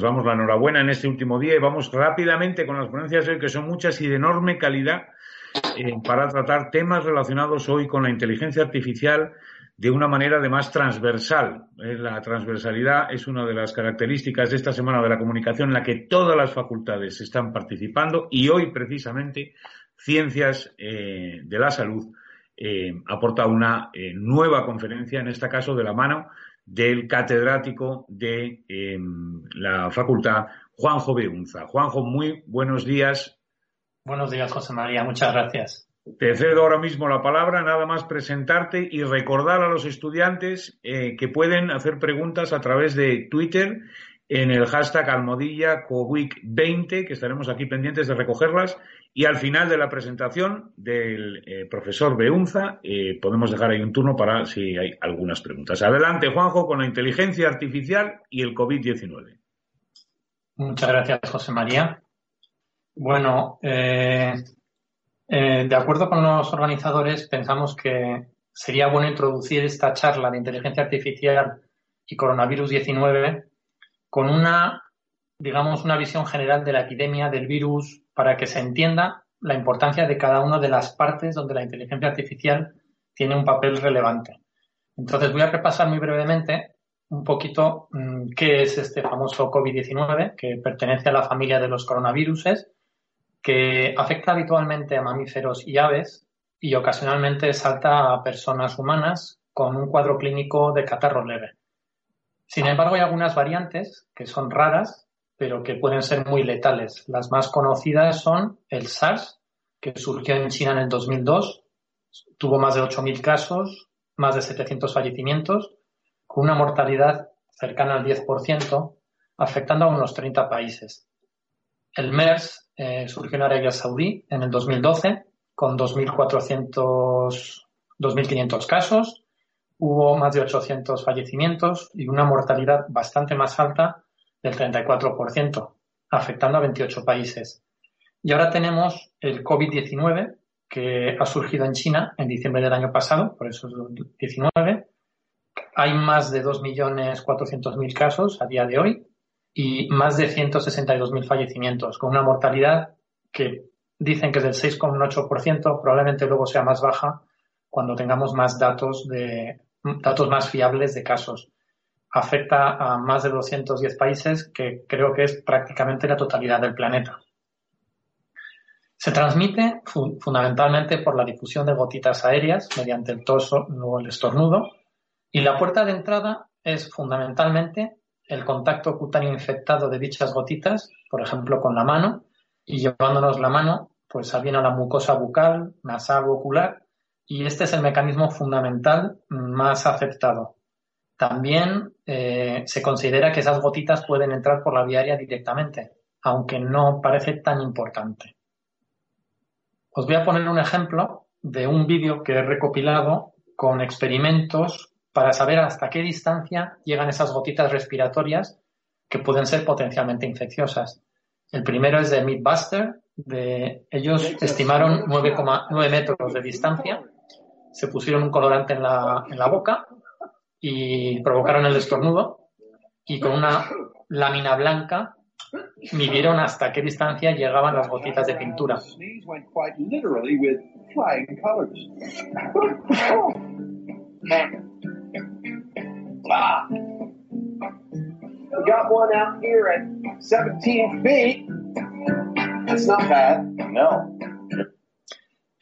nos damos la enhorabuena en este último día y vamos rápidamente con las ponencias hoy, que son muchas y de enorme calidad, eh, para tratar temas relacionados hoy con la inteligencia artificial de una manera además transversal. Eh, la transversalidad es una de las características de esta semana de la comunicación en la que todas las facultades están participando y hoy precisamente Ciencias eh, de la Salud aporta una nueva conferencia, en este caso de la mano del catedrático de em, la facultad, Juanjo Beunza. Juanjo, muy buenos días. Buenos días, José María. Muchas gracias. Te cedo ahora mismo la palabra, nada más presentarte y recordar a los estudiantes eh, que pueden hacer preguntas a través de Twitter en el hashtag almohadilla COWIC20, que estaremos aquí pendientes de recogerlas. Y al final de la presentación del eh, profesor Beunza, eh, podemos dejar ahí un turno para si hay algunas preguntas. Adelante, Juanjo, con la inteligencia artificial y el COVID-19. Muchas gracias, José María. Bueno, eh, de acuerdo con los organizadores, pensamos que sería bueno introducir esta charla de inteligencia artificial y coronavirus 19 con una, digamos, una visión general de la epidemia del virus para que se entienda la importancia de cada una de las partes donde la inteligencia artificial tiene un papel relevante. Entonces voy a repasar muy brevemente un poquito mm, qué es este famoso COVID-19, que pertenece a la familia de los coronaviruses, que afecta habitualmente a mamíferos y aves y ocasionalmente salta a personas humanas con un cuadro clínico de catarro leve. Sin embargo, hay algunas variantes que son raras, pero que pueden ser muy letales. Las más conocidas son el SARS, que surgió en China en el 2002, tuvo más de 8.000 casos, más de 700 fallecimientos, con una mortalidad cercana al 10%, afectando a unos 30 países. El MERS eh, surgió en Arabia Saudí en el 2012, con 2.400, 2.500 casos, hubo más de 800 fallecimientos y una mortalidad bastante más alta del 34%, afectando a 28 países. Y ahora tenemos el COVID-19, que ha surgido en China en diciembre del año pasado, por eso es 19. Hay más de 2.400.000 casos a día de hoy y más de 162.000 fallecimientos, con una mortalidad que dicen que es del 6,8%, probablemente luego sea más baja cuando tengamos más datos de, datos más fiables de casos. Afecta a más de 210 países, que creo que es prácticamente la totalidad del planeta. Se transmite fundamentalmente por la difusión de gotitas aéreas mediante el toso o el estornudo y la puerta de entrada es fundamentalmente el contacto cutáneo infectado de dichas gotitas, por ejemplo con la mano, y llevándonos la mano pues bien a la mucosa bucal, nasal o ocular y este es el mecanismo fundamental más aceptado. También eh, se considera que esas gotitas pueden entrar por la vía aérea directamente, aunque no parece tan importante. Os voy a poner un ejemplo de un vídeo que he recopilado con experimentos para saber hasta qué distancia llegan esas gotitas respiratorias que pueden ser potencialmente infecciosas. El primero es de Mythbuster, de ellos estimaron 9,9 metros de distancia se pusieron un colorante en la, en la boca y provocaron el estornudo y con una lámina blanca midieron hasta qué distancia llegaban las gotitas de pintura. We got one out here at 17 feet. That's not bad. No.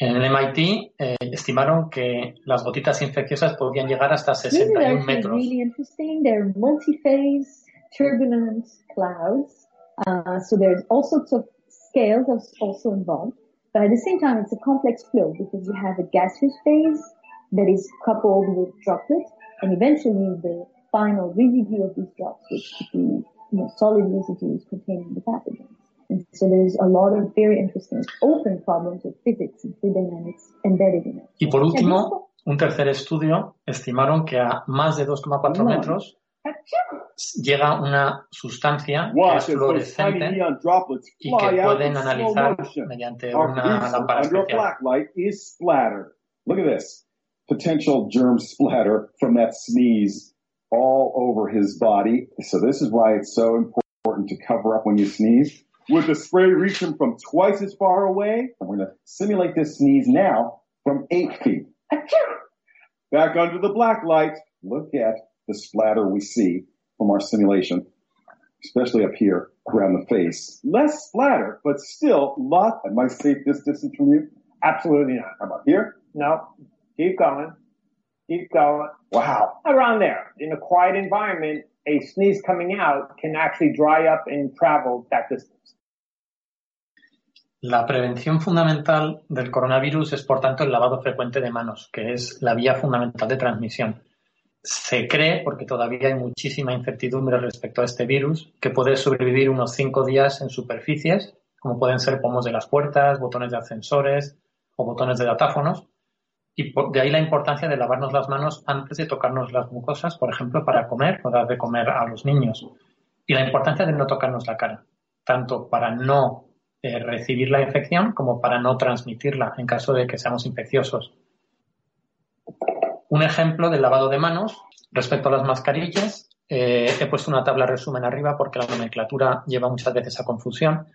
En el MIT eh, estimaron que las gotitas infecciosas podían llegar hasta 61 metros. Really interesting. They're multi-phase, turbulent clouds. Uh, so there's all sorts of scales also involved. But at the same time, it's a complex flow because you have a gaseous phase that is coupled with droplets, and eventually the final residue of these drops, which could be you know, solid residues containing the pathogens. Y por último, un tercer estudio estimaron que a más de 2,4 metros llega una sustancia que es fluorescente y que pueden analizar mediante una lámpara especial. Look at this. Potential germ splatter from that sneeze all over his body. So this is why it's so important. important to cover up when you sneeze. With the spray reaching from twice as far away, we're going to simulate this sneeze now from eight feet. Back under the black light, look at the splatter we see from our simulation, especially up here around the face. Less splatter, but still lot. Am I safe this distance from you? Absolutely not. How about here? No. Keep going. Keep going. Wow. Around there. In a quiet environment, a sneeze coming out can actually dry up and travel that distance. La prevención fundamental del coronavirus es, por tanto, el lavado frecuente de manos, que es la vía fundamental de transmisión. Se cree, porque todavía hay muchísima incertidumbre respecto a este virus, que puede sobrevivir unos cinco días en superficies, como pueden ser pomos de las puertas, botones de ascensores o botones de datáfonos, y de ahí la importancia de lavarnos las manos antes de tocarnos las mucosas, por ejemplo, para comer o dar de comer a los niños. Y la importancia de no tocarnos la cara, tanto para no recibir la infección como para no transmitirla en caso de que seamos infecciosos. Un ejemplo del lavado de manos respecto a las mascarillas. Eh, he puesto una tabla resumen arriba porque la nomenclatura lleva muchas veces a confusión.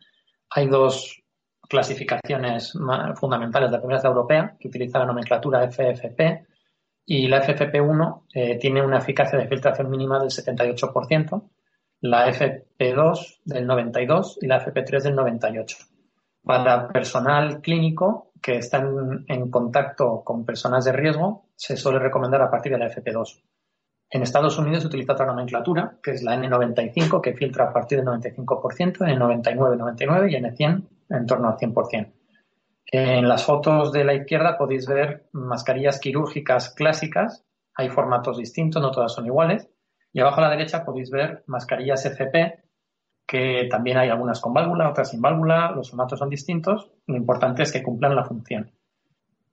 Hay dos clasificaciones fundamentales. La primera europea, que utiliza la nomenclatura FFP, y la FFP1 eh, tiene una eficacia de filtración mínima del 78%, la FP2 del 92 y la FP3 del 98. Para personal clínico que está en, contacto con personas de riesgo, se suele recomendar a partir de la FP2. En Estados Unidos se utiliza otra nomenclatura, que es la N95, que filtra a partir del 95%, N99, 99 y N100 en torno al 100%. En las fotos de la izquierda podéis ver mascarillas quirúrgicas clásicas. Hay formatos distintos, no todas son iguales. Y abajo a la derecha podéis ver mascarillas FP, que también hay algunas con válvula, otras sin válvula, los formatos son distintos, lo importante es que cumplan la función.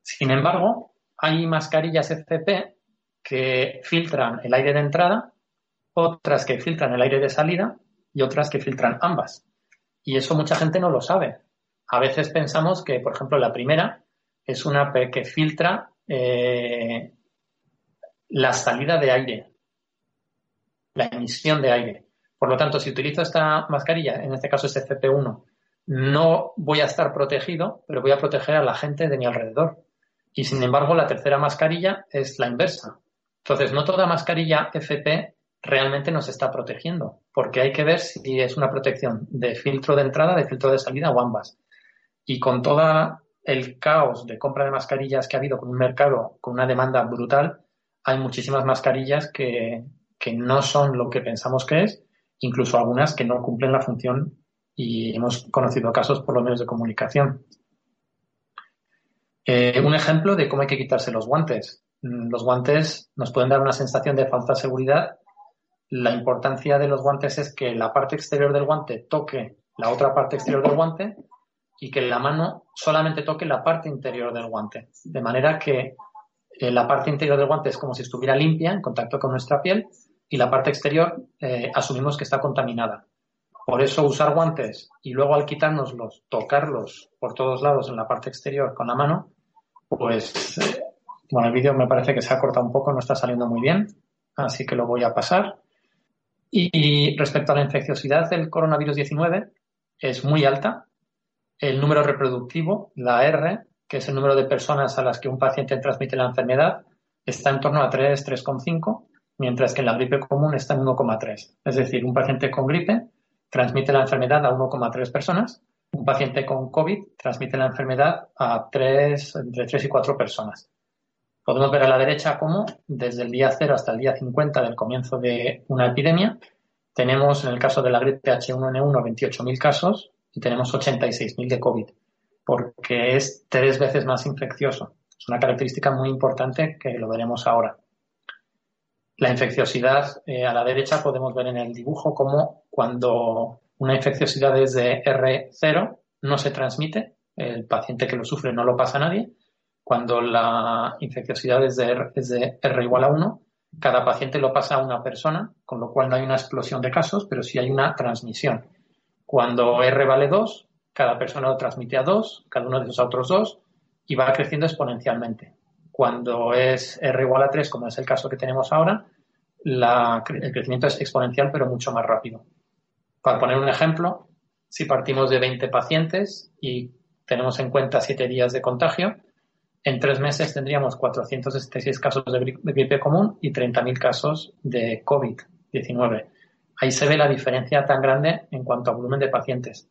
Sin embargo, hay mascarillas FP que filtran el aire de entrada, otras que filtran el aire de salida y otras que filtran ambas. Y eso mucha gente no lo sabe. A veces pensamos que, por ejemplo, la primera es una que filtra eh, la salida de aire, la emisión de aire. Por lo tanto, si utilizo esta mascarilla, en este caso este FP1, no voy a estar protegido, pero voy a proteger a la gente de mi alrededor. Y sin embargo, la tercera mascarilla es la inversa. Entonces, no toda mascarilla FP realmente nos está protegiendo, porque hay que ver si es una protección de filtro de entrada, de filtro de salida o ambas. Y con todo el caos de compra de mascarillas que ha habido con un mercado con una demanda brutal, hay muchísimas mascarillas que, que no son lo que pensamos que es, incluso algunas que no cumplen la función y hemos conocido casos por los medios de comunicación. Eh, un ejemplo de cómo hay que quitarse los guantes. Mm, los guantes nos pueden dar una sensación de falta de seguridad. La importancia de los guantes es que la parte exterior del guante toque la otra parte exterior del guante y que la mano solamente toque la parte interior del guante. De manera que eh, la parte interior del guante es como si estuviera limpia en contacto con nuestra piel y la parte exterior eh, asumimos que está contaminada. Por eso usar guantes y luego al quitárnoslos, tocarlos por todos lados en la parte exterior con la mano, pues eh, bueno, el vídeo me parece que se ha cortado un poco, no está saliendo muy bien, así que lo voy a pasar. Y, respecto a la infecciosidad del coronavirus 19, es muy alta. El número reproductivo, la R, que es el número de personas a las que un paciente transmite la enfermedad, está en torno a 3, 3,5 mientras que en la gripe común está en 1,3. Es decir, un paciente con gripe transmite la enfermedad a 1,3 personas, un paciente con COVID transmite la enfermedad a 3, entre 3 y 4 personas. Podemos ver a la derecha cómo desde el día 0 hasta el día 50 del comienzo de una epidemia tenemos en el caso de la gripe H1N1 28.000 casos y tenemos 86.000 de COVID, porque es tres veces más infeccioso. Es una característica muy importante que lo veremos ahora. La infecciosidad eh, a la derecha podemos ver en el dibujo como cuando una infecciosidad es de R0 no se transmite, el paciente que lo sufre no lo pasa a nadie. Cuando la infecciosidad es de R, es de R igual a 1, cada paciente lo pasa a una persona, con lo cual no hay una explosión de casos, pero sí hay una transmisión. Cuando R vale 2, cada persona lo transmite a 2, cada uno de esos a otros 2, y va creciendo exponencialmente. Cuando es R igual a 3, como es el caso que tenemos ahora, el crecimiento es exponencial pero mucho más rápido. Para poner un ejemplo, si partimos de 20 pacientes y tenemos en cuenta 7 días de contagio, en tres meses tendríamos 466 casos de gripe común y 30.000 casos de COVID-19. Ahí se ve la diferencia tan grande en cuanto a volumen de pacientes.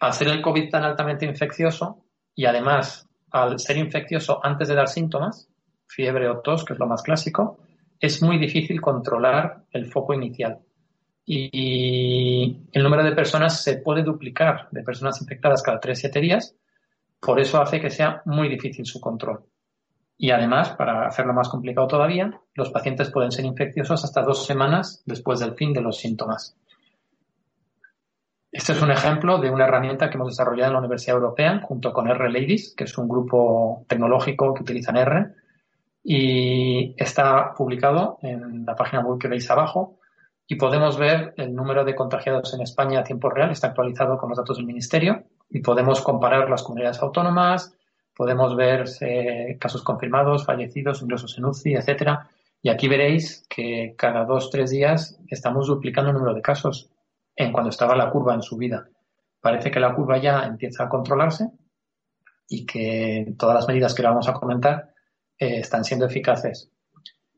Al ser el COVID tan altamente infeccioso y además al ser infeccioso antes de dar síntomas, fiebre o tos, que es lo más clásico, es muy difícil controlar el foco inicial. Y el número de personas se puede duplicar de personas infectadas cada 3-7 días, por eso hace que sea muy difícil su control. Y además, para hacerlo más complicado todavía, los pacientes pueden ser infecciosos hasta dos semanas después del fin de los síntomas. Este es un ejemplo de una herramienta que hemos desarrollado en la Universidad Europea junto con R Ladies, que es un grupo tecnológico que utilizan R, y está publicado en la página web que veis abajo y podemos ver el número de contagiados en España a tiempo real, está actualizado con los datos del Ministerio y podemos comparar las comunidades autónomas, podemos ver eh, casos confirmados, fallecidos, ingresos en UCI, etcétera. Y aquí veréis que cada dos, tres días estamos duplicando el número de casos en cuando estaba la curva en su vida. Parece que la curva ya empieza a controlarse y que todas las medidas que vamos a comentar eh, están siendo eficaces.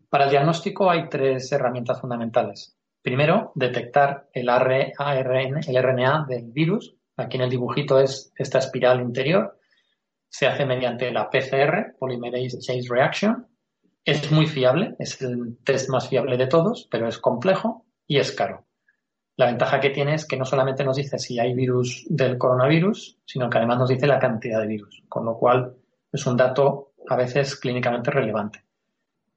Para el diagnóstico hay tres herramientas fundamentales. Primero, detectar el, ARN, el RNA del virus. Aquí en el dibujito es esta espiral interior. Se hace mediante la PCR, Polymerase Chain Reaction. Es muy fiable, es el test más fiable de todos, pero es complejo y es caro. La ventaja que tiene es que no solamente nos dice si hay virus del coronavirus, sino que además nos dice la cantidad de virus, con lo cual es un dato a veces clínicamente relevante.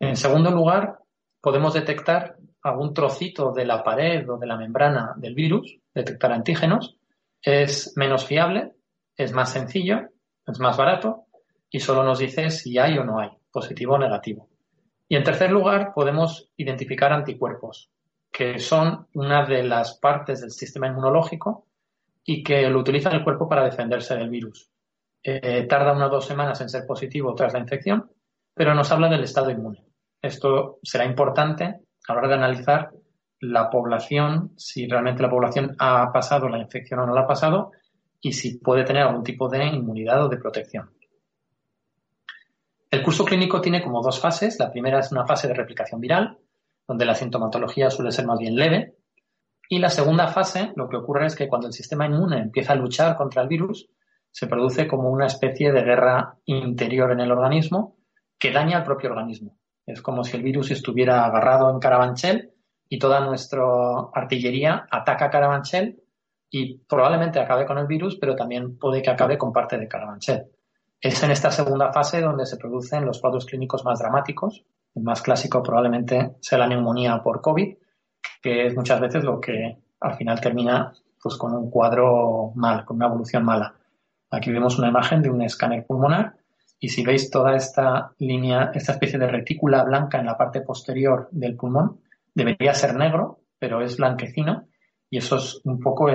En segundo lugar, podemos detectar algún trocito de la pared o de la membrana del virus, detectar antígenos, es menos fiable, es más sencillo, es más barato y solo nos dice si hay o no hay, positivo o negativo. Y en tercer lugar, podemos identificar anticuerpos, que son una de las partes del sistema inmunológico y que lo utiliza el cuerpo para defenderse del virus. Eh, tarda unas dos semanas en ser positivo tras la infección, pero nos habla del estado inmune. Esto será importante a la hora de analizar la población, si realmente la población ha pasado la infección o no la ha pasado y si puede tener algún tipo de inmunidad o de protección. El curso clínico tiene como dos fases. La primera es una fase de replicación viral, donde la sintomatología suele ser más bien leve. Y la segunda fase, lo que ocurre es que cuando el sistema inmune empieza a luchar contra el virus, se produce como una especie de guerra interior en el organismo que daña al propio organismo. Es como si el virus estuviera agarrado en Carabanchel y toda nuestra artillería ataca Carabanchel y probablemente acabe con el virus, pero también puede que acabe con parte de Carabanchel. Es en esta segunda fase donde se producen los cuadros clínicos más dramáticos. El más clásico probablemente sea la neumonía por COVID, que es muchas veces lo que al final termina pues, con un cuadro mal, con una evolución mala. Aquí vemos una imagen de un escáner pulmonar y si veis toda esta línea, esta especie de retícula blanca en la parte posterior del pulmón, debería ser negro, pero es blanquecino y eso es un poco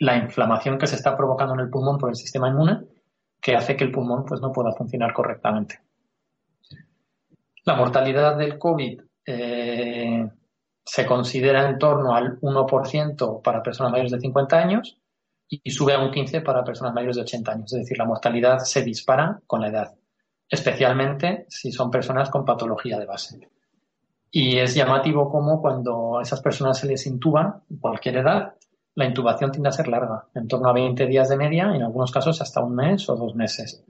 la inflamación que se está provocando en el pulmón por el sistema inmune que hace que el pulmón pues, no pueda funcionar correctamente. La mortalidad del COVID eh, se considera en torno al 1% para personas mayores de 50 años y sube a un 15 para personas mayores de 80 años. Es decir, la mortalidad se dispara con la edad, especialmente si son personas con patología de base. Y es llamativo como cuando a esas personas se les intuba, cualquier edad, la intubación tiende a ser larga, en torno a 20 días de media, en algunos casos hasta un mes o dos meses.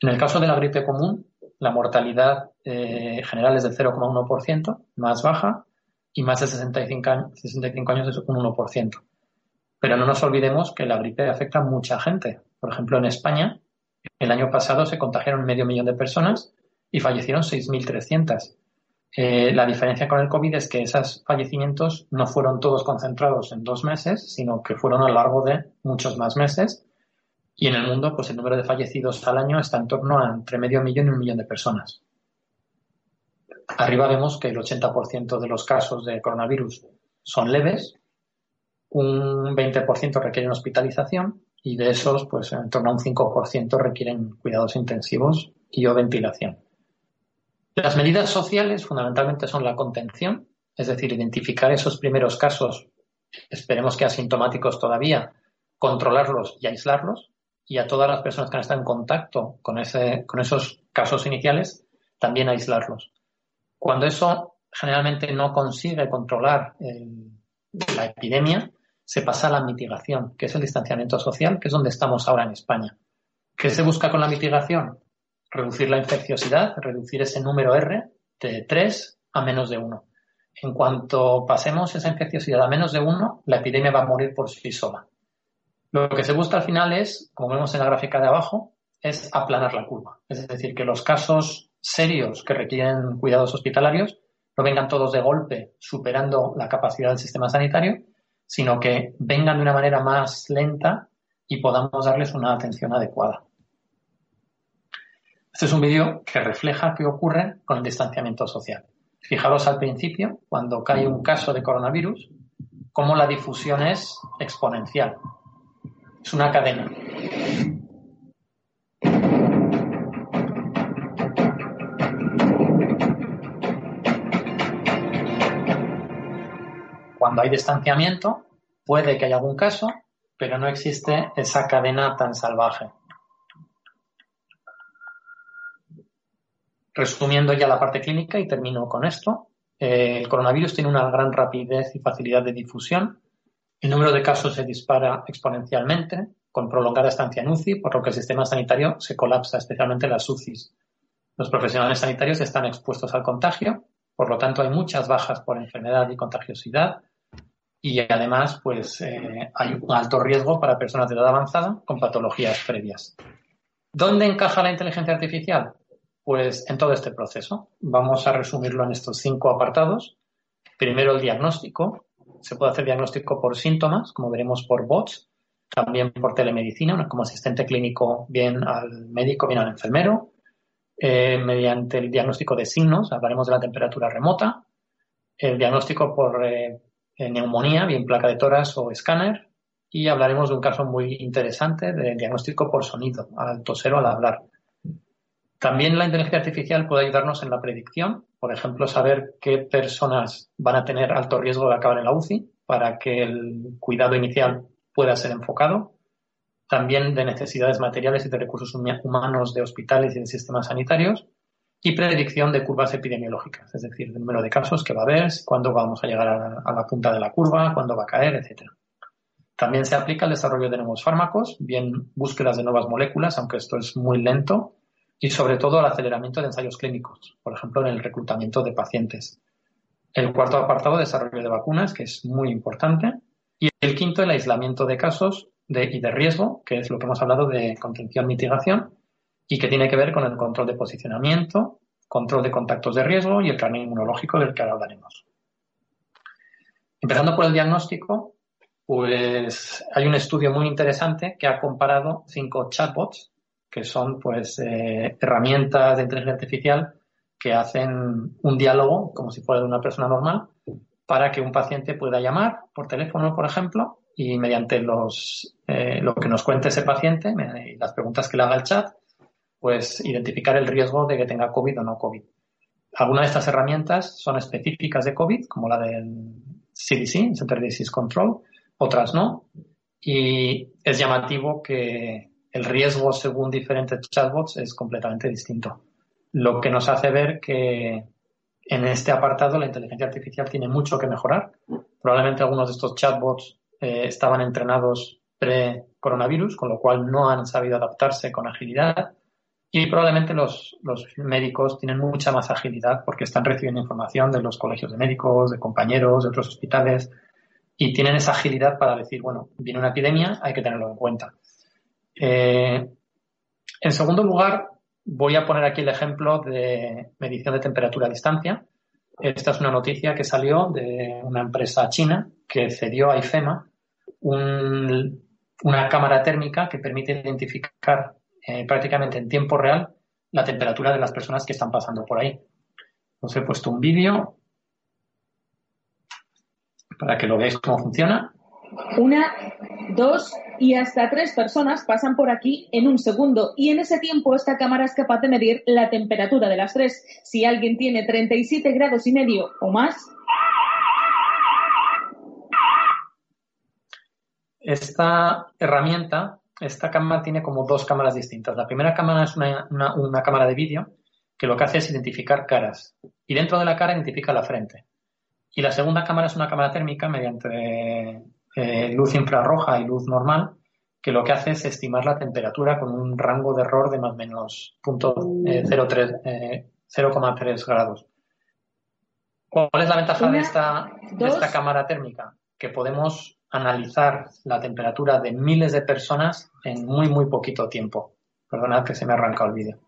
En el caso de la gripe común, la mortalidad eh, general es del 0,1%, más baja, y más de 65 años, 65 años es un 1%. Pero no nos olvidemos que la gripe afecta a mucha gente. Por ejemplo, en España, el año pasado se contagiaron medio millón de personas y fallecieron 6.300. Eh, la diferencia con el COVID es que esos fallecimientos no fueron todos concentrados en dos meses, sino que fueron a lo largo de muchos más meses. Y en el mundo, pues el número de fallecidos al año está en torno a entre medio millón y un millón de personas. Arriba vemos que el 80% de los casos de coronavirus son leves un 20% requieren hospitalización y de esos, pues en torno a un 5% requieren cuidados intensivos y o ventilación. Las medidas sociales fundamentalmente son la contención, es decir, identificar esos primeros casos esperemos que asintomáticos todavía, controlarlos y aislarlos, y a todas las personas que han estado en contacto con, ese, con esos casos iniciales, también aislarlos. Cuando eso generalmente no consigue controlar la epidemia, se pasa a la mitigación, que es el distanciamiento social, que es donde estamos ahora en España. ¿Qué se busca con la mitigación? Reducir la infecciosidad, reducir ese número R de 3 a menos de 1. En cuanto pasemos esa infecciosidad a menos de 1, la epidemia va a morir por sí sola. Lo que se busca al final es, como vemos en la gráfica de abajo, es aplanar la curva. Es decir, que los casos serios que requieren cuidados hospitalarios no vengan todos de golpe superando la capacidad del sistema sanitario, sino que vengan de una manera más lenta y podamos darles una atención adecuada. Este es un vídeo que refleja qué ocurre con el distanciamiento social. Fijaros al principio, cuando cae un caso de coronavirus, cómo la difusión es exponencial. Es una cadena. Cuando hay distanciamiento, puede que haya algún caso, pero no existe esa cadena tan salvaje. Resumiendo ya la parte clínica y termino con esto, eh, el coronavirus tiene una gran rapidez y facilidad de difusión. El número de casos se dispara exponencialmente, con prolongada estancia en UCI, por lo que el sistema sanitario se colapsa, especialmente las UCIs. Los profesionales sanitarios están expuestos al contagio, por lo tanto hay muchas bajas por enfermedad y contagiosidad, y además pues eh, hay un alto riesgo para personas de edad avanzada con patologías previas. ¿Dónde encaja la inteligencia artificial? Pues en todo este proceso. Vamos a resumirlo en estos cinco apartados. Primero el diagnóstico. Se puede hacer diagnóstico por síntomas, como veremos por bots, también por telemedicina, como asistente clínico bien al médico, bien al enfermero, eh, mediante el diagnóstico de signos, hablaremos de la temperatura remota, el diagnóstico por eh, neumonía, bien placa de toras o escáner, y hablaremos de un caso muy interesante de diagnóstico por sonido, al toser o al hablar. También la inteligencia artificial puede ayudarnos en la predicción, por ejemplo, saber qué personas van a tener alto riesgo de acabar en la UCI para que el cuidado inicial pueda ser enfocado. También de necesidades materiales y de recursos humanos de hospitales y de sistemas sanitarios y predicción de curvas epidemiológicas, es decir, el número de casos que va a haber, cuándo vamos a llegar a la, punta de la curva, cuándo va a caer, etc. También se aplica el desarrollo de nuevos fármacos, bien búsquedas de nuevas moléculas, aunque esto es muy lento, y sobre todo el aceleramiento de ensayos clínicos, por ejemplo, en el reclutamiento de pacientes. El cuarto apartado, desarrollo de vacunas, que es muy importante. Y el quinto, el aislamiento de casos de, y de riesgo, que es lo que hemos hablado de contención-mitigación, y que tiene que ver con el control de posicionamiento, control de contactos de riesgo y el carnet inmunológico del que ahora hablaremos. Empezando por el diagnóstico, pues hay un estudio muy interesante que ha comparado cinco chatbots, que son pues eh, herramientas de inteligencia artificial que hacen un diálogo como si fuera de una persona normal para que un paciente pueda llamar por teléfono, por ejemplo, y mediante los, eh, lo que nos cuente ese paciente y las preguntas que le haga el chat, pues identificar el riesgo de que tenga COVID o no COVID. Algunas de estas herramientas son específicas de COVID, como la del CDC, Center Disease Control, otras no. Y es llamativo que el riesgo según diferentes chatbots es completamente distinto. Lo que nos hace ver que en este apartado la inteligencia artificial tiene mucho que mejorar. Probablemente algunos de estos chatbots eh, estaban entrenados pre-coronavirus, con lo cual no han sabido adaptarse con agilidad y probablemente los, médicos tienen mucha más agilidad porque están recibiendo información de los colegios de médicos, de compañeros, de otros hospitales y tienen esa agilidad para decir, bueno, viene una epidemia, hay que tenerlo en cuenta. Eh, en segundo lugar, voy a poner aquí el ejemplo de medición de temperatura a distancia. Esta es una noticia que salió de una empresa china que cedió a IFEMA una cámara térmica que permite identificar eh, prácticamente en tiempo real la temperatura de las personas que están pasando por ahí. Os he puesto un vídeo para que lo veáis cómo funciona. Una, dos y hasta tres personas pasan por aquí en un segundo y en ese tiempo esta cámara es capaz de medir la temperatura de las tres. Si alguien tiene 37 grados y medio o más, Esta herramienta, esta cámara tiene como dos cámaras distintas. La primera cámara es una, una cámara de vídeo que lo que hace es identificar caras y dentro de la cara identifica la frente. Y la segunda cámara es una cámara térmica mediante eh, luz infrarroja y luz normal, que lo que hace es estimar la temperatura con un rango de error de más o menos 0,3 eh, eh, grados. ¿Cuál es la ventaja de, esta, de esta cámara térmica? Que podemos analizar la temperatura de miles de personas en muy, muy poquito tiempo. Perdonad que se me ha arrancado el vídeo.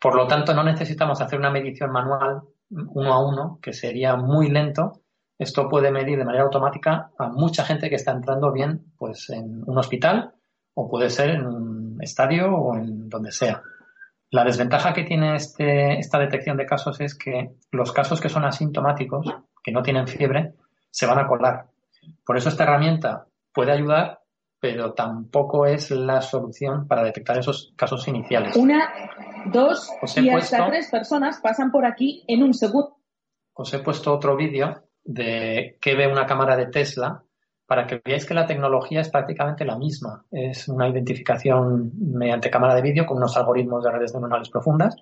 Por lo tanto, no necesitamos hacer una medición manual uno a uno, que sería muy lento. Esto puede medir de manera automática a mucha gente que está entrando bien pues, en un hospital o puede ser en un estadio o en donde sea. La desventaja que tiene este, esta detección de casos es que los casos que son asintomáticos, que no tienen fiebre, se van a colar. Por eso esta herramienta puede ayudar, pero tampoco es la solución para detectar esos casos iniciales. Una, dos y hasta tres personas pasan por aquí en un segundo. Os he puesto otro vídeo de qué ve una cámara de Tesla para que veáis que la tecnología es prácticamente la misma. Es una identificación mediante cámara de vídeo con unos algoritmos de redes neuronales profundas.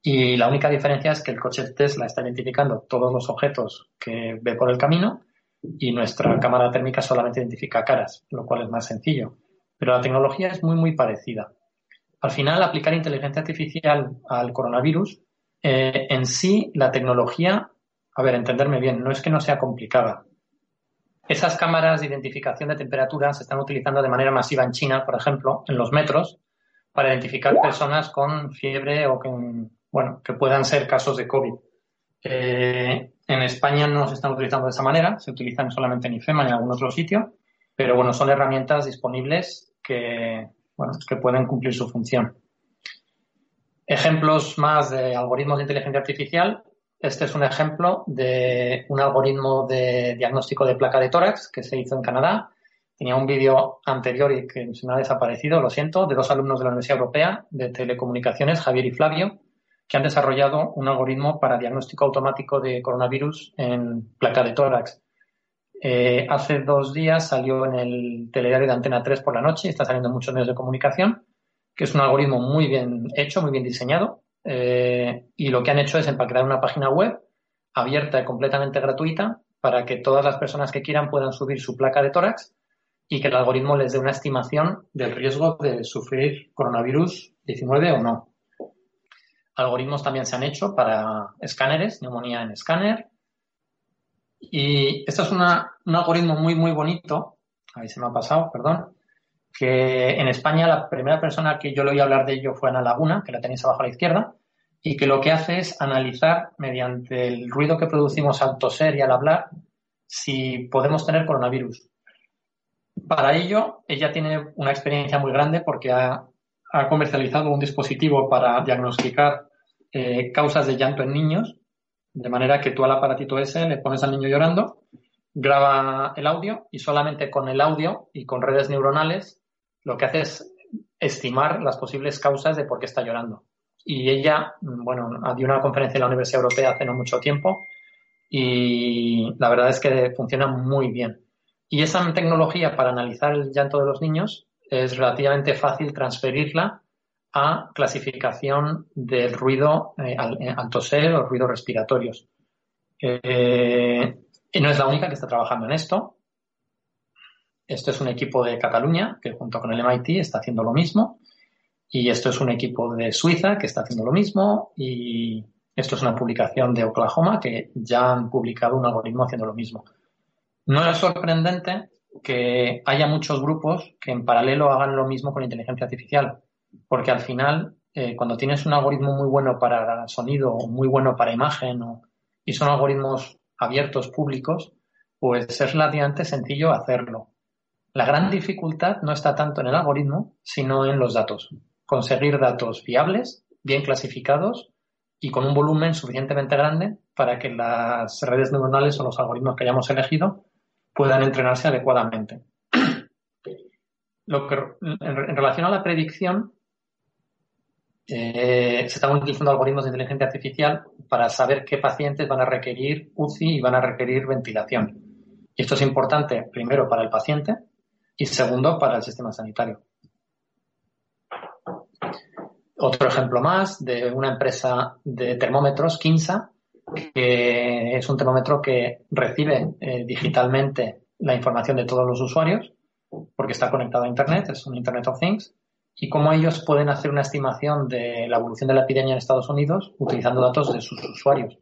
Y la única diferencia es que el coche Tesla está identificando todos los objetos que ve por el camino y nuestra cámara térmica solamente identifica caras, lo cual es más sencillo. Pero la tecnología es muy, muy parecida. Al final, aplicar inteligencia artificial al coronavirus, eh, en sí, la tecnología, a ver, entenderme bien, no es que no sea complicada. Esas cámaras de identificación de temperatura se están utilizando de manera masiva en China, por ejemplo, en los metros, para identificar personas con fiebre o que, bueno, que puedan ser casos de COVID. Eh, en España no se están utilizando de esa manera, se utilizan solamente en IFEMA y en algún otro sitio, pero bueno, son herramientas disponibles que, bueno, que pueden cumplir su función. Ejemplos más de algoritmos de inteligencia artificial. Este es un ejemplo de un algoritmo de diagnóstico de placa de tórax que se hizo en Canadá. Tenía un vídeo anterior y que se me ha desaparecido, lo siento, de dos alumnos de la Universidad Europea de Telecomunicaciones, Javier y Flavio, que han desarrollado un algoritmo para diagnóstico automático de coronavirus en placa de tórax. Eh, hace dos días salió en el telediario de Antena 3 por la noche, está saliendo en muchos medios de comunicación, que es un algoritmo muy bien hecho, muy bien diseñado, eh, y lo que han hecho es empaquetar una página web abierta y completamente gratuita para que todas las personas que quieran puedan subir su placa de tórax y que el algoritmo les dé una estimación del riesgo de sufrir coronavirus 19 o no. Algoritmos también se han hecho para escáneres, neumonía en escáner. Y esto es un algoritmo muy, muy bonito. Ahí se me ha pasado, perdón. Que en España la primera persona que yo le oí hablar de ello fue Ana Laguna, que la tenéis abajo a la izquierda, y que lo que hace es analizar mediante el ruido que producimos al toser y al hablar si podemos tener coronavirus. Para ello, ella tiene una experiencia muy grande porque ha, ha comercializado un dispositivo para diagnosticar eh, causas de llanto en niños, de manera que tú al aparatito ese le pones al niño llorando, graba el audio y solamente con el audio y con redes neuronales lo que hace es estimar las posibles causas de por qué está llorando. Y ella, bueno, dio una conferencia en la Universidad Europea hace no mucho tiempo y la verdad es que funciona muy bien. Y esa tecnología para analizar el llanto de los niños es relativamente fácil transferirla a clasificación del ruido eh, eh, al, toser o ruidos respiratorios. Eh, y no es la única que está trabajando en esto. Esto es un equipo de Cataluña que junto con el MIT está haciendo lo mismo. Y esto es un equipo de Suiza que está haciendo lo mismo. Y esto es una publicación de Oklahoma que ya han publicado un algoritmo haciendo lo mismo. No es sorprendente que haya muchos grupos que en paralelo hagan lo mismo con inteligencia artificial porque al final, eh, cuando tienes un algoritmo muy bueno para sonido o muy bueno para imagen y son algoritmos abiertos, públicos, pues es relativamente sencillo hacerlo. La gran dificultad no está tanto en el algoritmo, sino en los datos. Conseguir datos fiables, bien clasificados y con un volumen suficientemente grande para que las redes neuronales o los algoritmos que hayamos elegido puedan entrenarse adecuadamente. Lo que, en relación a la predicción, eh, se están utilizando algoritmos de inteligencia artificial para saber qué pacientes van a requerir UCI y van a requerir ventilación. Y esto es importante, primero, para el paciente, y segundo para el sistema sanitario. Otro ejemplo más de una empresa de termómetros, Kinsa, que es un termómetro que recibe eh, digitalmente la información de todos los usuarios porque está conectado a Internet, es un Internet of Things, y cómo ellos pueden hacer una estimación de la evolución de la epidemia en Estados Unidos utilizando datos de sus usuarios.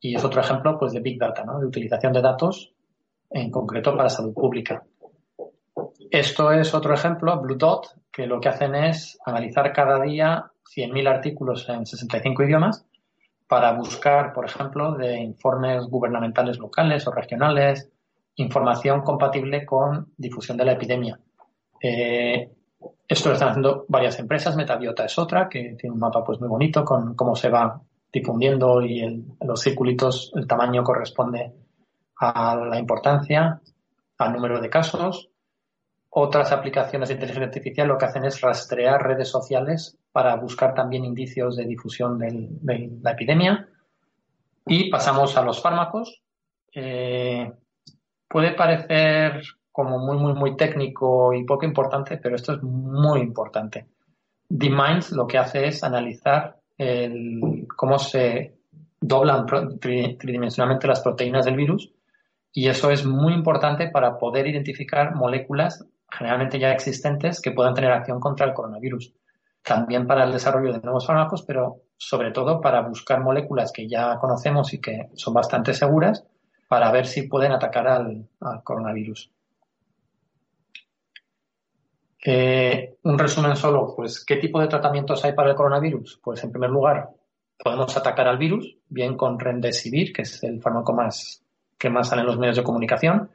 Y es otro ejemplo pues, de Big Data, ¿no? de utilización de datos en concreto para salud pública. Esto es otro ejemplo, Blue Dot, que lo que hacen es analizar cada día 100.000 artículos en 65 idiomas para buscar, por ejemplo, de informes gubernamentales locales o regionales, información compatible con difusión de la epidemia. Eh, esto lo están haciendo varias empresas, Metabiota es otra, que tiene un mapa pues muy bonito con cómo se va difundiendo y los circulitos, el tamaño corresponde a la importancia, al número de casos. Otras aplicaciones de inteligencia artificial lo que hacen es rastrear redes sociales para buscar también indicios de difusión de la epidemia. Y pasamos a los fármacos. Eh, puede parecer como muy, muy, muy técnico y poco importante, pero esto es muy importante. DeepMind lo que hace es analizar cómo se doblan tridimensionalmente las proteínas del virus y eso es muy importante para poder identificar moléculas generalmente ya existentes que puedan tener acción contra el coronavirus. También para el desarrollo de nuevos fármacos, pero sobre todo para buscar moléculas que ya conocemos y que son bastante seguras para ver si pueden atacar al, coronavirus. Eh, un resumen solo, pues, ¿qué tipo de tratamientos hay para el coronavirus? Pues, en primer lugar, podemos atacar al virus, bien con Remdesivir, que es el fármaco más que más sale en los medios de comunicación.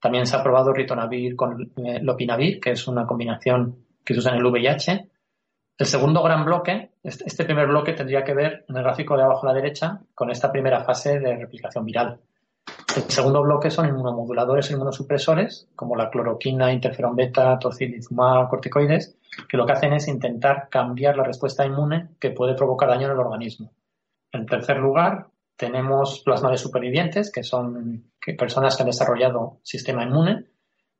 También se ha probado Ritonavir con eh, Lopinavir, que es una combinación que se usa en el VIH. El segundo gran bloque, este, este primer bloque tendría que ver en el gráfico de abajo a la derecha con esta primera fase de replicación viral. El segundo bloque son inmunomoduladores e inmunosupresores, como la cloroquina, interferón beta, tocilizumab, corticoides, que lo que hacen es intentar cambiar la respuesta inmune que puede provocar daño en el organismo. En tercer lugar, tenemos plasmales supervivientes, que son personas que han desarrollado sistema inmune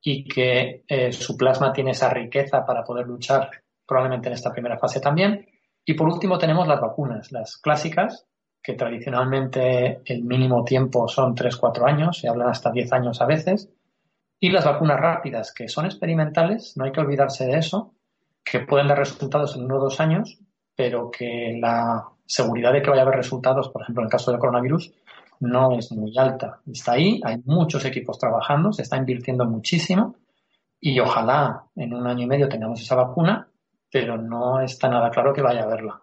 y que eh, su plasma tiene esa riqueza para poder luchar probablemente en esta primera fase también. Y por último tenemos las vacunas, las clásicas, que tradicionalmente el mínimo tiempo son 3-4 años, se hablan hasta 10 años a veces, y las vacunas rápidas, que son experimentales, no hay que olvidarse de eso, que pueden dar resultados en uno o dos años, pero que la seguridad de que vaya a haber resultados, por ejemplo, en el caso del coronavirus, no es muy alta. Está ahí, hay muchos equipos trabajando, se está invirtiendo muchísimo y ojalá en un año y medio tengamos esa vacuna, pero no está nada claro que vaya a haberla.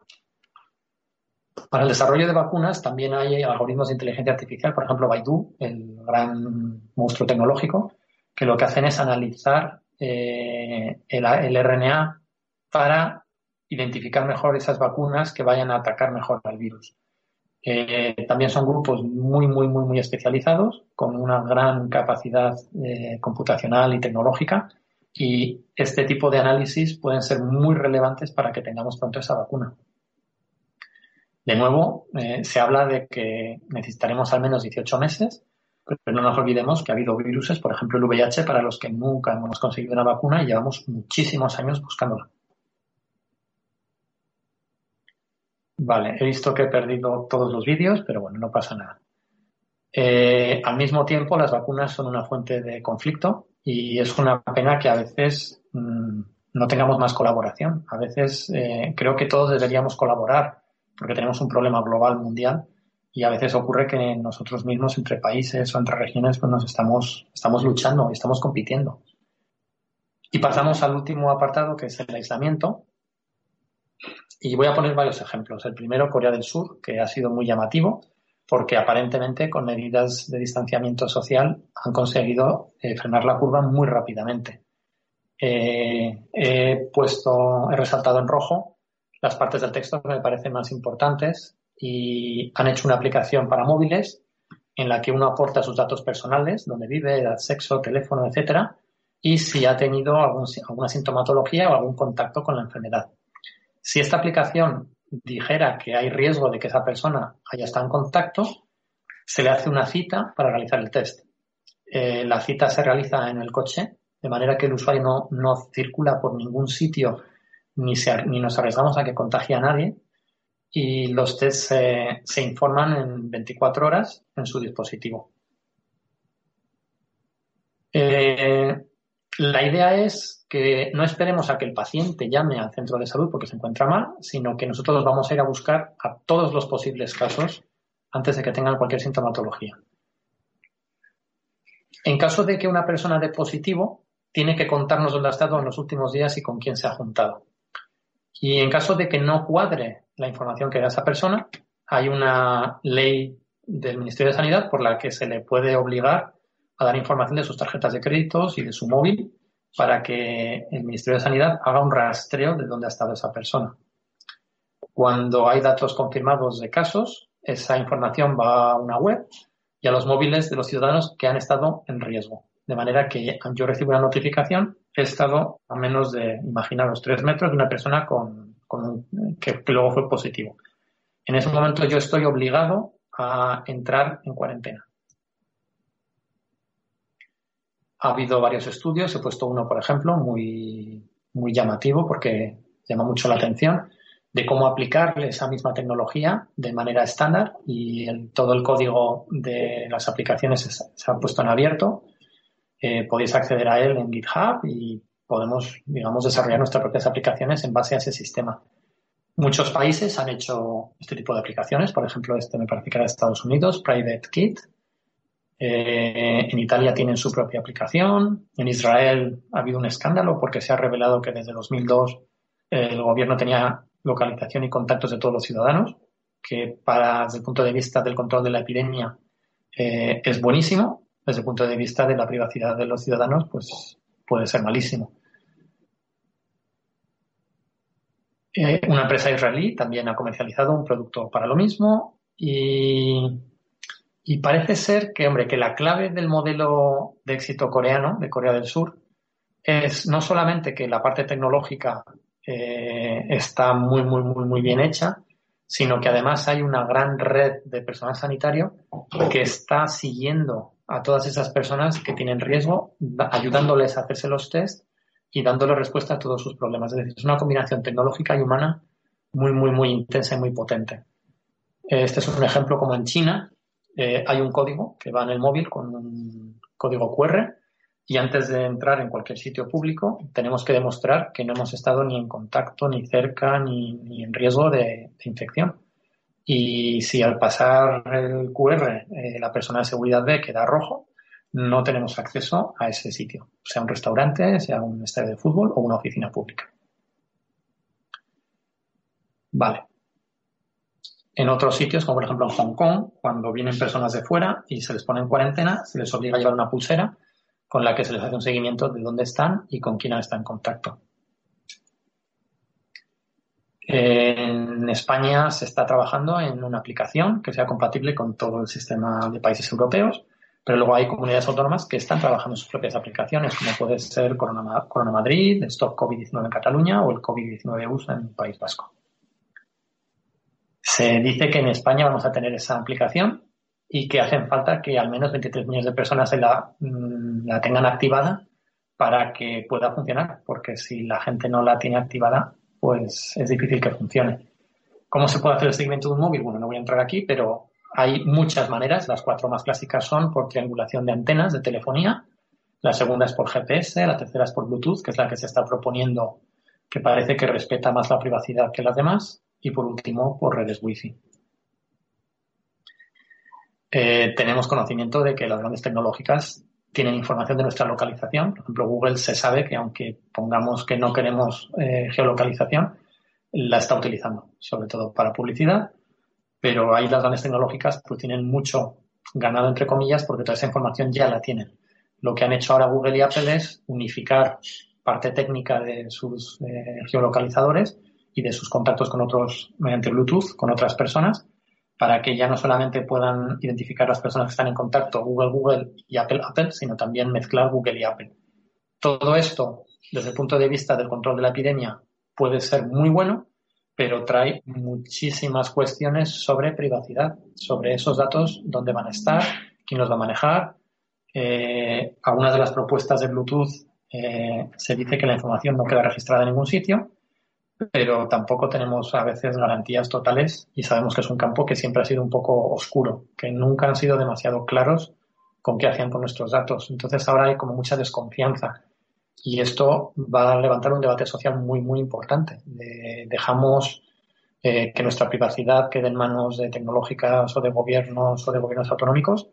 Para el desarrollo de vacunas también hay algoritmos de inteligencia artificial, por ejemplo, Baidu, el gran monstruo tecnológico, que lo que hacen es analizar eh, el, RNA para identificar mejor esas vacunas que vayan a atacar mejor al virus. Eh, también son grupos muy, muy, muy, muy especializados, con una gran capacidad eh, computacional y tecnológica, y este tipo de análisis pueden ser muy relevantes para que tengamos pronto esa vacuna. De nuevo, eh, se habla de que necesitaremos al menos 18 meses, pero no nos olvidemos que ha habido virus, por ejemplo el VIH, para los que nunca hemos conseguido una vacuna y llevamos muchísimos años buscándola. Vale, he visto que he perdido todos los vídeos, pero bueno, no pasa nada. Eh, al mismo tiempo, las vacunas son una fuente de conflicto y es una pena que a veces mm, no tengamos más colaboración. A veces eh, creo que todos deberíamos colaborar porque tenemos un problema global mundial y a veces ocurre que nosotros mismos entre países o entre regiones pues nos estamos, estamos luchando y estamos compitiendo. Y pasamos al último apartado que es el aislamiento. Y voy a poner varios ejemplos. El primero, Corea del Sur, que ha sido muy llamativo porque aparentemente con medidas de distanciamiento social han conseguido eh, frenar la curva muy rápidamente. Eh, he puesto, he resaltado en rojo las partes del texto que me parecen más importantes y han hecho una aplicación para móviles en la que uno aporta sus datos personales, donde vive, edad, sexo, teléfono, etcétera, y si ha tenido alguna sintomatología o algún contacto con la enfermedad. Si esta aplicación dijera que hay riesgo de que esa persona haya estado en contacto, se le hace una cita para realizar el test. Eh, la cita se realiza en el coche de manera que el usuario no, circula por ningún sitio ni, ni nos arriesgamos a que contagie a nadie. Y los tests se informan en 24 horas en su dispositivo. Eh, la idea es que no esperemos a que el paciente llame al centro de salud porque se encuentra mal, sino que nosotros vamos a ir a buscar a todos los posibles casos antes de que tengan cualquier sintomatología. En caso de que una persona dé positivo, tiene que contarnos dónde ha estado en los últimos días y con quién se ha juntado. Y en caso de que no cuadre la información que da esa persona, hay una ley del Ministerio de Sanidad por la que se le puede obligar a dar información de sus tarjetas de créditos y de su móvil para que el Ministerio de Sanidad haga un rastreo de dónde ha estado esa persona. Cuando hay datos confirmados de casos, esa información va a una web y a los móviles de los ciudadanos que han estado en riesgo. De manera que yo recibo una notificación, he estado a menos de, imaginaros, tres metros de una persona con, que, que luego fue positivo. En ese momento yo estoy obligado a entrar en cuarentena. Ha habido varios estudios, he puesto uno, por ejemplo, muy, muy llamativo porque llama mucho la atención, de cómo aplicar esa misma tecnología de manera estándar y todo el código de las aplicaciones se, ha puesto en abierto. Eh, podéis acceder a él en GitHub y podemos, digamos, desarrollar nuestras propias aplicaciones en base a ese sistema. Muchos países han hecho este tipo de aplicaciones, por ejemplo, este me parece que era de Estados Unidos, Private Kit, eh, en Italia tienen su propia aplicación. En Israel ha habido un escándalo porque se ha revelado que desde 2002 eh, el gobierno tenía localización y contactos de todos los ciudadanos, que para, desde el punto de vista del control de la epidemia eh, es buenísimo. Desde el punto de vista de la privacidad de los ciudadanos, pues puede ser malísimo. una empresa israelí también ha comercializado un producto para lo mismo y y parece ser que, hombre, que la clave del modelo de éxito coreano, de Corea del Sur, es no solamente que la parte tecnológica eh, está muy, muy, muy, muy bien hecha, sino que además hay una gran red de personal sanitario que está siguiendo a todas esas personas que tienen riesgo, ayudándoles a hacerse los test y dándoles respuesta a todos sus problemas. Es decir, es una combinación tecnológica y humana muy, muy, muy intensa y muy potente. Este es un ejemplo como en China, eh, hay un código que va en el móvil con un código QR y antes de entrar en cualquier sitio público tenemos que demostrar que no hemos estado ni en contacto, ni cerca, ni, en riesgo de, infección. Y si al pasar el QR eh, la persona de seguridad ve que da rojo, no tenemos acceso a ese sitio, sea un restaurante, sea un estadio de fútbol o una oficina pública. Vale. En otros sitios, como por ejemplo en Hong Kong, cuando vienen personas de fuera y se les pone en cuarentena, se les obliga a llevar una pulsera con la que se les hace un seguimiento de dónde están y con quién estado en contacto. En España se está trabajando en una aplicación que sea compatible con todo el sistema de países europeos, pero luego hay comunidades autónomas que están trabajando en sus propias aplicaciones, como puede ser Corona, Corona Madrid, Stop COVID-19 en Cataluña o el COVID-19 USA en el País Vasco. Se dice que en España vamos a tener esa aplicación y que hacen falta que al menos 23 millones de personas mm, la, tengan activada para que pueda funcionar, porque si la gente no la tiene activada, pues es difícil que funcione. ¿Cómo se puede hacer el seguimiento de un móvil? Bueno, no voy a entrar aquí, pero hay muchas maneras. Las cuatro más clásicas son por triangulación de antenas de telefonía, la segunda es por GPS, la tercera es por Bluetooth, que es la que se está proponiendo, que parece que respeta más la privacidad que las demás, y por último por redes Wi-Fi. Eh, tenemos conocimiento de que las grandes tecnológicas tienen información de nuestra localización. Por ejemplo, Google se sabe que aunque pongamos que no queremos eh, geolocalización, la está utilizando, sobre todo para publicidad, pero ahí las grandes tecnológicas pues tienen mucho ganado entre comillas porque toda esa información ya la tienen. Lo que han hecho ahora Google y Apple es unificar parte técnica de sus eh, geolocalizadores y de sus contactos con otros mediante Bluetooth, con otras personas, para que ya no solamente puedan identificar las personas que están en contacto Google, Google y Apple, Apple, sino también mezclar Google y Apple. Todo esto, desde el punto de vista del control de la epidemia, puede ser muy bueno, pero trae muchísimas cuestiones sobre privacidad, sobre esos datos, dónde van a estar, quién los va a manejar. Eh, algunas de las propuestas de Bluetooth Eh, se dice que la información no queda registrada en ningún sitio, pero tampoco tenemos a veces garantías totales y sabemos que es un campo que siempre ha sido un poco oscuro, que nunca han sido demasiado claros con qué hacían con nuestros datos. Entonces ahora hay como mucha desconfianza y esto va a levantar un debate social muy, muy importante. dejamos eh, que nuestra privacidad quede en manos de tecnológicas o de gobiernos o de gobiernos autonómicos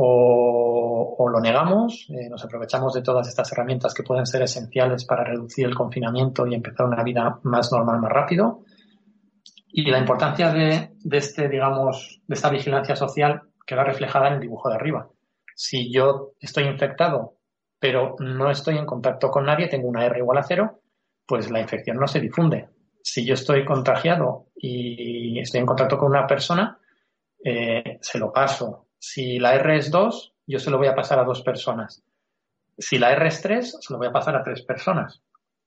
o, lo negamos, eh, nos aprovechamos de todas estas herramientas que pueden ser esenciales para reducir el confinamiento y empezar una vida más normal, más rápido. Y la importancia de, este, digamos, de esta vigilancia social queda reflejada en el dibujo de arriba. Si yo estoy infectado, pero no estoy en contacto con nadie, tengo una R igual a cero, pues la infección no se difunde. Si yo estoy contagiado y estoy en contacto con una persona, eh, se lo paso, si la R es 2, yo se lo voy a pasar a dos personas. Si la R es 3, se lo voy a pasar a tres personas.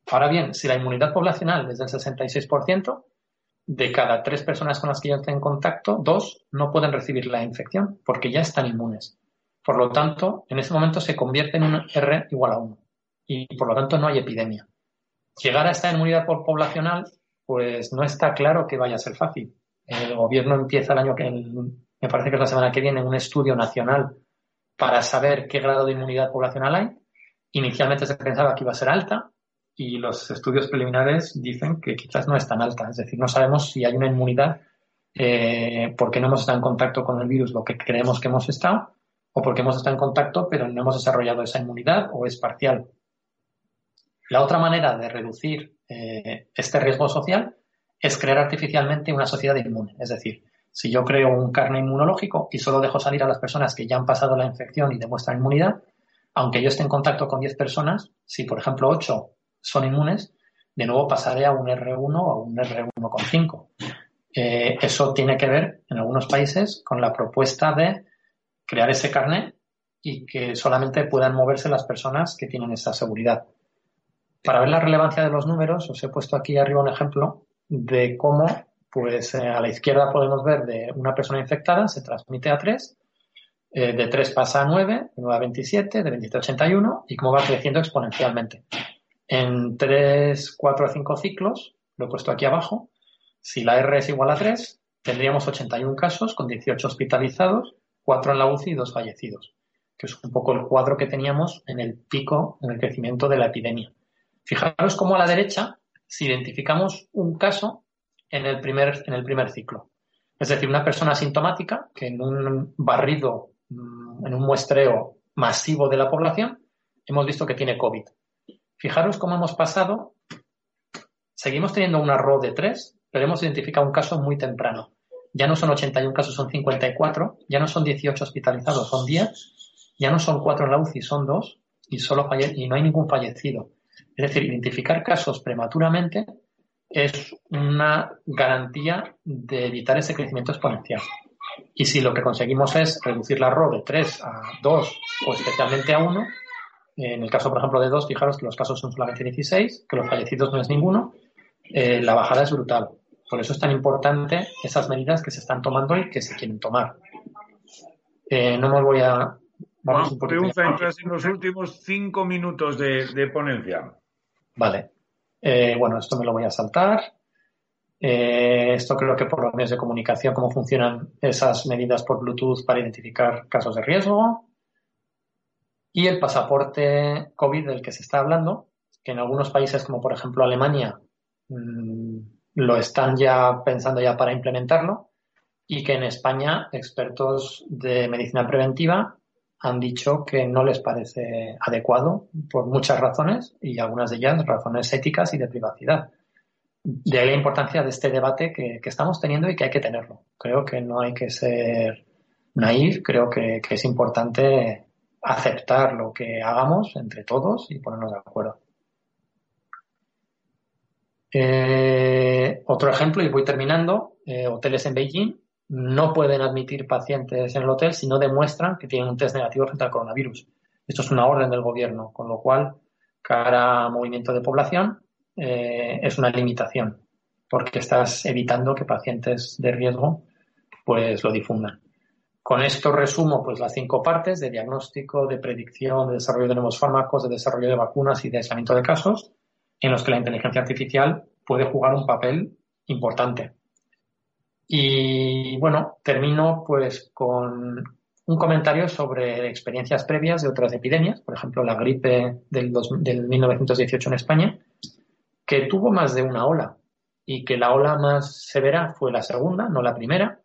Ahora bien, si la inmunidad poblacional es del 66%, de cada tres personas con las que yo esté en contacto, dos no pueden recibir la infección porque ya están inmunes. Por lo tanto, en ese momento se convierte en un R igual a 1 y por lo tanto no hay epidemia. Llegar a esta inmunidad poblacional, pues no está claro que vaya a ser fácil. El gobierno empieza el año que me parece que es la semana que viene, un estudio nacional para saber qué grado de inmunidad poblacional hay. Inicialmente se pensaba que iba a ser alta y los estudios preliminares dicen que quizás no es tan alta. Es decir, no sabemos si hay una inmunidad eh, porque no hemos estado en contacto con el virus lo que creemos que hemos estado o porque hemos estado en contacto pero no hemos desarrollado esa inmunidad o es parcial. La otra manera de reducir eh, este riesgo social es crear artificialmente una sociedad inmune. Es decir, si yo creo un carne inmunológico y solo dejo salir a las personas que ya han pasado la infección y demuestran inmunidad, aunque yo esté en contacto con 10 personas, si por ejemplo 8 son inmunes, de nuevo pasaré a un R1 o a un R1,5. Eh, eso tiene que ver, en algunos países, con la propuesta de crear ese carnet y que solamente puedan moverse las personas que tienen esa seguridad. Para ver la relevancia de los números, os he puesto aquí arriba un ejemplo de cómo pues eh, a la izquierda podemos ver de una persona infectada se transmite a 3, eh, de 3 pasa a 9, de 9 a 27, de 27 a 81 y cómo va creciendo exponencialmente. En 3, 4 a 5 ciclos, lo he puesto aquí abajo, si la R es igual a 3, tendríamos 81 casos con 18 hospitalizados, 4 en la UCI y 2 fallecidos, que es un poco el cuadro que teníamos en el pico, en el crecimiento de la epidemia. Fijaros cómo a la derecha, si identificamos un caso, en el primer, en el primer ciclo. Es decir, una persona asintomática que en un barrido, mm, en un muestreo masivo de la población, hemos visto que tiene COVID. Fijaros cómo hemos pasado, seguimos teniendo una RO de tres, pero hemos identificado un caso muy temprano. Ya no son 81 casos, son 54, ya no son 18 hospitalizados, son 10, ya no son 4 en la UCI, son 2 y, solo y no hay ningún fallecido. Es decir, identificar casos prematuramente es una garantía de evitar ese crecimiento exponencial. Y si lo que conseguimos es reducir la RO de 3 a 2 o especialmente a 1, en el caso, por ejemplo, de 2, fijaros que los casos son solamente 16, que los fallecidos no es ninguno, eh, la bajada es brutal. Por eso es tan importante esas medidas que se están tomando y que se quieren tomar. Eh, no me voy a... Vamos, pregunta en los últimos cinco minutos de, de ponencia. Vale. Eh, bueno, esto me lo voy a saltar. Eh, esto creo que por los medios de comunicación, cómo funcionan esas medidas por Bluetooth para identificar casos de riesgo. Y el pasaporte COVID del que se está hablando, que en algunos países como por ejemplo Alemania mm, lo están ya pensando ya para implementarlo y que en España expertos de medicina preventiva han dicho que no les parece adecuado por muchas razones y algunas de ellas razones éticas y de privacidad. De ahí la importancia de este debate que, estamos teniendo y que hay que tenerlo. Creo que no hay que ser naif, creo que, es importante aceptar lo que hagamos entre todos y ponernos de acuerdo. Eh, otro ejemplo, y voy terminando, eh, hoteles en Beijing no pueden admitir pacientes en el hotel si no demuestran que tienen un test negativo frente al coronavirus. Esto es una orden del gobierno, con lo cual, cara movimiento de población, eh, es una limitación, porque estás evitando que pacientes de riesgo pues lo difundan. Con esto resumo pues las cinco partes de diagnóstico, de predicción, de desarrollo de nuevos fármacos, de desarrollo de vacunas y de aislamiento de casos, en los que la inteligencia artificial puede jugar un papel importante. Y bueno, termino pues con un comentario sobre experiencias previas de otras epidemias, por ejemplo la gripe del, del 1918 en España, que tuvo más de una ola y que la ola más severa fue la segunda, no la primera,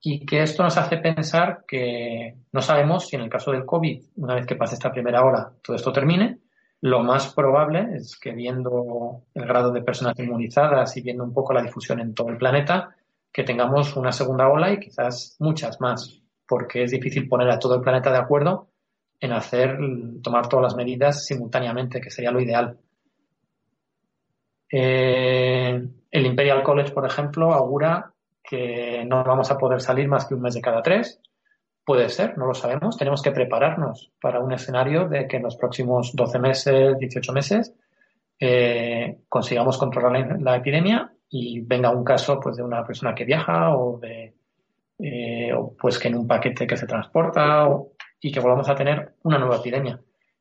y que esto nos hace pensar que no sabemos si en el caso del COVID, una vez que pase esta primera ola, todo esto termine. Lo más probable es que viendo el grado de personas inmunizadas y viendo un poco la difusión en todo el planeta, que tengamos una segunda ola y quizás muchas más, porque es difícil poner a todo el planeta de acuerdo en hacer, tomar todas las medidas simultáneamente, que sería lo ideal. Eh, el Imperial College, por ejemplo, augura que no vamos a poder salir más que un mes de cada tres. Puede ser, no lo sabemos. Tenemos que prepararnos para un escenario de que en los próximos 12 meses, 18 meses, eh, consigamos controlar la, epidemia y venga un caso pues de una persona que viaja o de eh, o pues que en un paquete que se transporta y que volvamos a tener una nueva epidemia.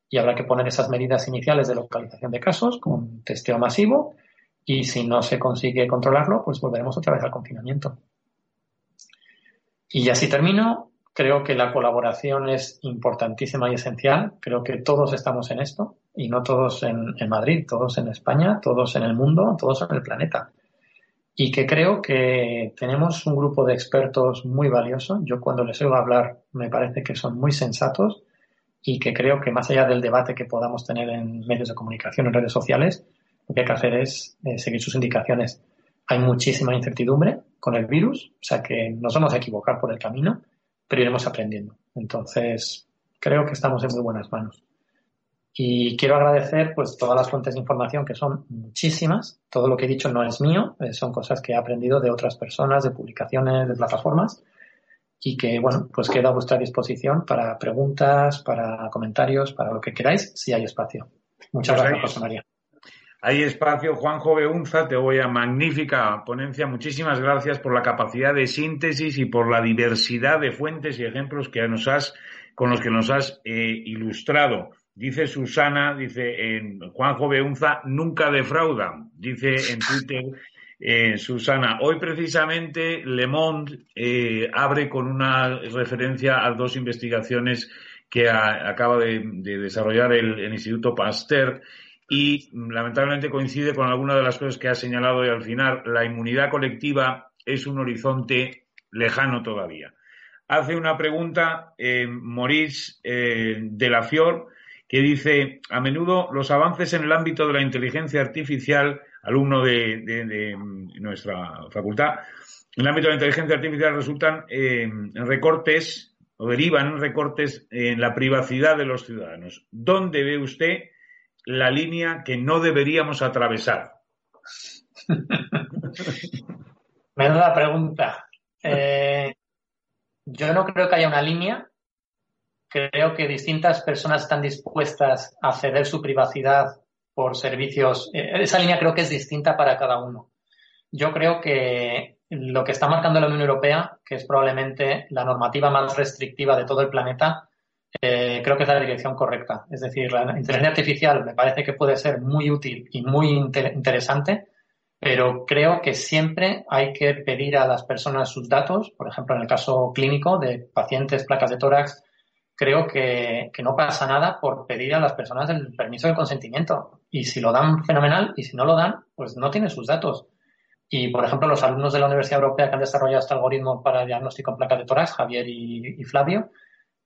Y habrá que poner esas medidas iniciales de localización de casos con testeo masivo y si no se consigue controlarlo, pues volveremos otra vez al confinamiento. Y así termino. Creo que la colaboración es importantísima y esencial. Creo que todos estamos en esto y no todos en Madrid, todos en España, todos en el mundo, todos en el planeta. Y que creo que tenemos un grupo de expertos muy valioso. Yo cuando les oigo hablar me parece que son muy sensatos y que creo que más allá del debate que podamos tener en medios de comunicación, en redes sociales, lo que hay que hacer es eh, seguir sus indicaciones. Hay muchísima incertidumbre con el virus, o sea que nos vamos a equivocar por el camino, pero iremos aprendiendo. Entonces, creo que estamos en muy buenas manos. Y quiero agradecer pues todas las fuentes de información que son muchísimas. Todo lo que he dicho no es mío, eh, son cosas que he aprendido de otras personas, de publicaciones, de plataformas y que bueno, pues quedo a vuestra disposición para preguntas, para comentarios, para lo que queráis, si hay espacio. Muchas pues gracias, José María. Hay espacio, Juanjo Beunza, te voy a magnífica ponencia. Muchísimas gracias por la capacidad de síntesis y por la diversidad de fuentes y ejemplos que nos has, con los que nos has eh, ilustrado. Dice Susana, dice en Juanjo Beunza, nunca defrauda. Dice en Twitter eh, Susana, hoy precisamente Le Monde eh, abre con una referencia a dos investigaciones que acaba de, desarrollar el Instituto Pasteur y lamentablemente coincide con alguna de las cosas que ha señalado y al final. La inmunidad colectiva es un horizonte lejano todavía. Hace una pregunta eh, Maurice eh, de la Fior que dice, a menudo los avances en el ámbito de la inteligencia artificial, alumno de, nuestra facultad, en el ámbito de la inteligencia artificial resultan eh, recortes o derivan recortes en la privacidad de los ciudadanos. ¿Dónde ve usted la línea que no deberíamos atravesar? Menuda pregunta. Eh, yo no creo que haya una línea. Creo que distintas personas están dispuestas a ceder su privacidad por servicios. Eh, esa línea creo que es distinta para cada uno. Yo creo que lo que está marcando la Unión Europea, que es probablemente la normativa más restrictiva de todo el planeta, eh, creo que es la dirección correcta. Es decir, la inteligencia artificial me parece que puede ser muy útil y muy interesante, pero creo que siempre hay que pedir a las personas sus datos. Por ejemplo, en el caso clínico de pacientes, placas de tórax, creo que, que no pasa nada por pedir a las personas el permiso de consentimiento. Y si lo dan, fenomenal, y si no lo dan, pues no tienen sus datos. Y, por ejemplo, los alumnos de la Universidad Europea que han desarrollado este algoritmo para diagnóstico en placas de tórax, Javier y Flavio,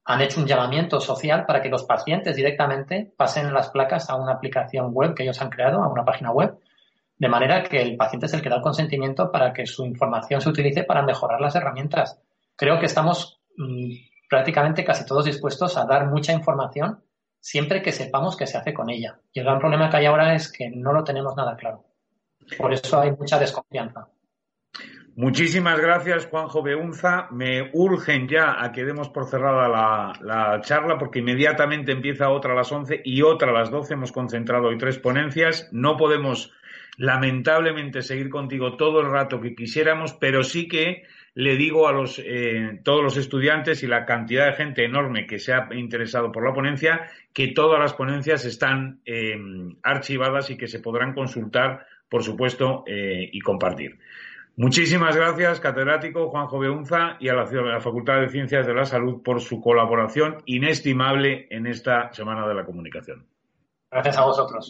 han hecho un llamamiento social para que los pacientes directamente pasen las placas a una aplicación web que ellos han creado, a una página web, de manera que el paciente es el que da el consentimiento para que su información se utilice para mejorar las herramientas. Creo que estamos mm, prácticamente casi todos dispuestos a dar mucha información siempre que sepamos qué se hace con ella. Y el gran problema que hay ahora es que no lo tenemos nada claro. Por eso hay mucha desconfianza. Muchísimas gracias, Juanjo Beunza. Me urgen ya a que demos por cerrada la, charla porque inmediatamente empieza otra a las 11 y otra a las 12. Hemos concentrado hoy tres ponencias. No podemos, lamentablemente, seguir contigo todo el rato que quisiéramos, pero sí que le digo a los, eh, todos los estudiantes y la cantidad de gente enorme que se ha interesado por la ponencia que todas las ponencias están eh, archivadas y que se podrán consultar, por supuesto, eh, y compartir. Muchísimas gracias, catedrático Juanjo Beunza y a la, a la Facultad de Ciencias de la Salud por su colaboración inestimable en esta Semana de la Comunicación. Gracias a vosotros.